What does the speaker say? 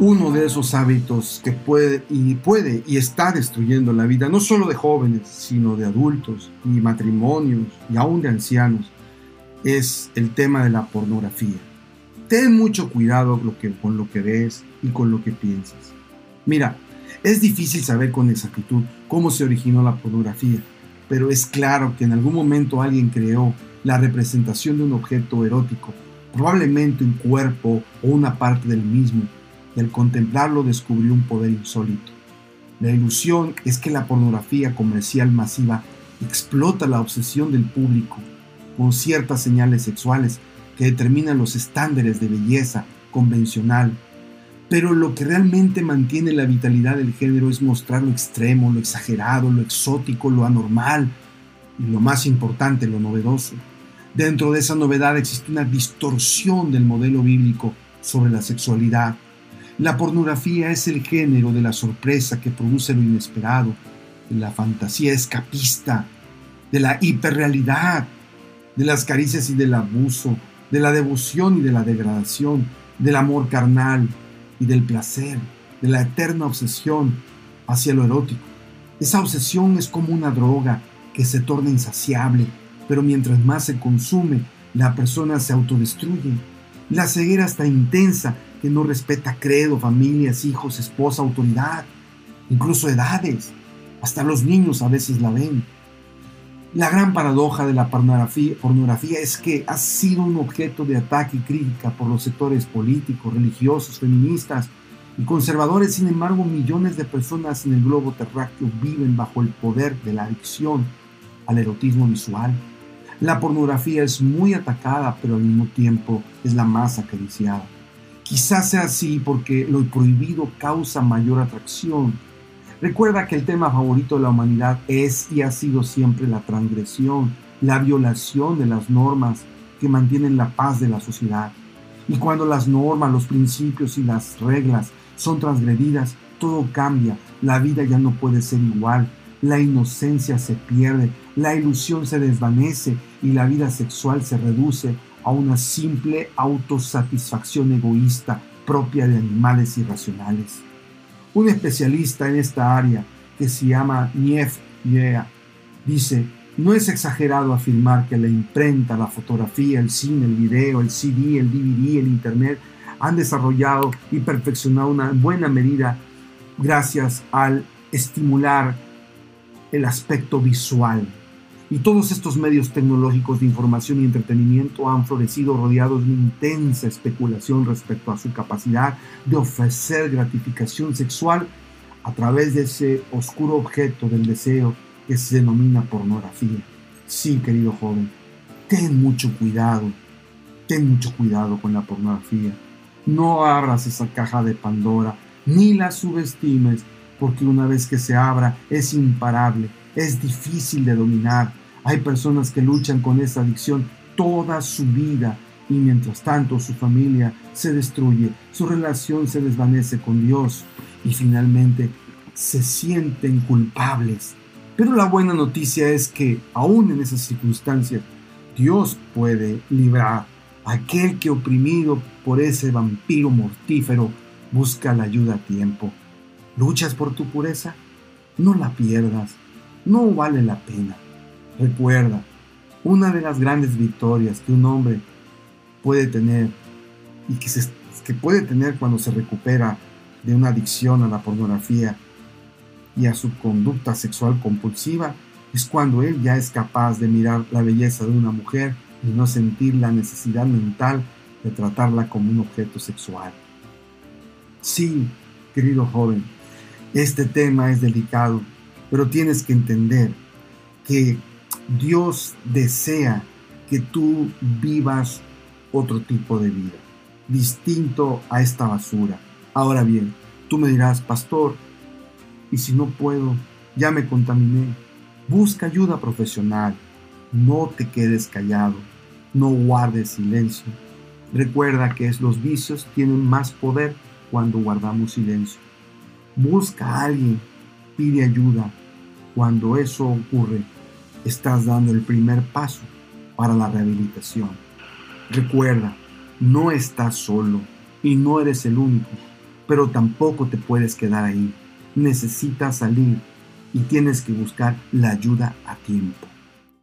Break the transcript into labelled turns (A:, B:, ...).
A: uno de esos hábitos que puede y puede y está destruyendo la vida no solo de jóvenes, sino de adultos y matrimonios y aún de ancianos es el tema de la pornografía. Ten mucho cuidado con lo que ves y con lo que piensas. Mira, es difícil saber con exactitud cómo se originó la pornografía, pero es claro que en algún momento alguien creó la representación de un objeto erótico, probablemente un cuerpo o una parte del mismo, y al contemplarlo descubrió un poder insólito. La ilusión es que la pornografía comercial masiva explota la obsesión del público con ciertas señales sexuales que determinan los estándares de belleza convencional. Pero lo que realmente mantiene la vitalidad del género es mostrar lo extremo, lo exagerado, lo exótico, lo anormal y lo más importante, lo novedoso. Dentro de esa novedad existe una distorsión del modelo bíblico sobre la sexualidad la pornografía es el género de la sorpresa que produce lo inesperado, de la fantasía escapista, de la hiperrealidad, de las caricias y del abuso, de la devoción y de la degradación, del amor carnal y del placer, de la eterna obsesión hacia lo erótico. Esa obsesión es como una droga que se torna insaciable, pero mientras más se consume, la persona se autodestruye. La ceguera está intensa que no respeta credo, familias, hijos, esposa, autoridad, incluso edades. Hasta los niños a veces la ven. La gran paradoja de la pornografía, pornografía, es que ha sido un objeto de ataque y crítica por los sectores políticos, religiosos, feministas y conservadores. Sin embargo, millones de personas en el globo terráqueo viven bajo el poder de la adicción al erotismo visual. La pornografía es muy atacada, pero al mismo tiempo es la más acariciada. Quizás sea así porque lo prohibido causa mayor atracción. Recuerda que el tema favorito de la humanidad es y ha sido siempre la transgresión, la violación de las normas que mantienen la paz de la sociedad. Y cuando las normas, los principios y las reglas son transgredidas, todo cambia, la vida ya no puede ser igual, la inocencia se pierde, la ilusión se desvanece y la vida sexual se reduce a una simple autosatisfacción egoísta propia de animales irracionales. Un especialista en esta área, que se llama Nief Yea, dice, no es exagerado afirmar que la imprenta, la fotografía, el cine, el video, el CD, el DVD, el Internet han desarrollado y perfeccionado una buena medida gracias al estimular el aspecto visual y todos estos medios tecnológicos de información y entretenimiento han florecido rodeados de una intensa especulación respecto a su capacidad de ofrecer gratificación sexual a través de ese oscuro objeto del deseo que se denomina pornografía. Sí, querido joven, ten mucho cuidado, ten mucho cuidado con la pornografía. No abras esa caja de Pandora, ni la subestimes, porque una vez que se abra es imparable es difícil de dominar. Hay personas que luchan con esa adicción toda su vida y mientras tanto su familia se destruye, su relación se desvanece con Dios y finalmente se sienten culpables. Pero la buena noticia es que aún en esas circunstancias Dios puede librar a aquel que oprimido por ese vampiro mortífero busca la ayuda a tiempo. ¿Luchas por tu pureza? No la pierdas no vale la pena. Recuerda, una de las grandes victorias que un hombre puede tener y que, que puede tener cuando se recupera de una adicción a la pornografía y a su conducta sexual compulsiva es cuando él ya es capaz de mirar la belleza de una mujer y no sentir la necesidad mental de tratarla como un objeto sexual. Sí, querido joven, este tema es delicado pero tienes que entender que Dios desea que tú vivas otro tipo de vida, distinto a esta basura. Ahora bien, tú me dirás, pastor, y si no puedo, ya me contaminé. Busca ayuda profesional. No te quedes callado. No guardes silencio. Recuerda que los vicios tienen más poder cuando guardamos silencio. Busca a alguien. Pide ayuda. Cuando eso ocurre, estás dando el primer paso para la rehabilitación. Recuerda, no estás solo y no eres el único. pero tampoco te puedes quedar ahí. Necesitas salir y tienes que buscar la ayuda a tiempo.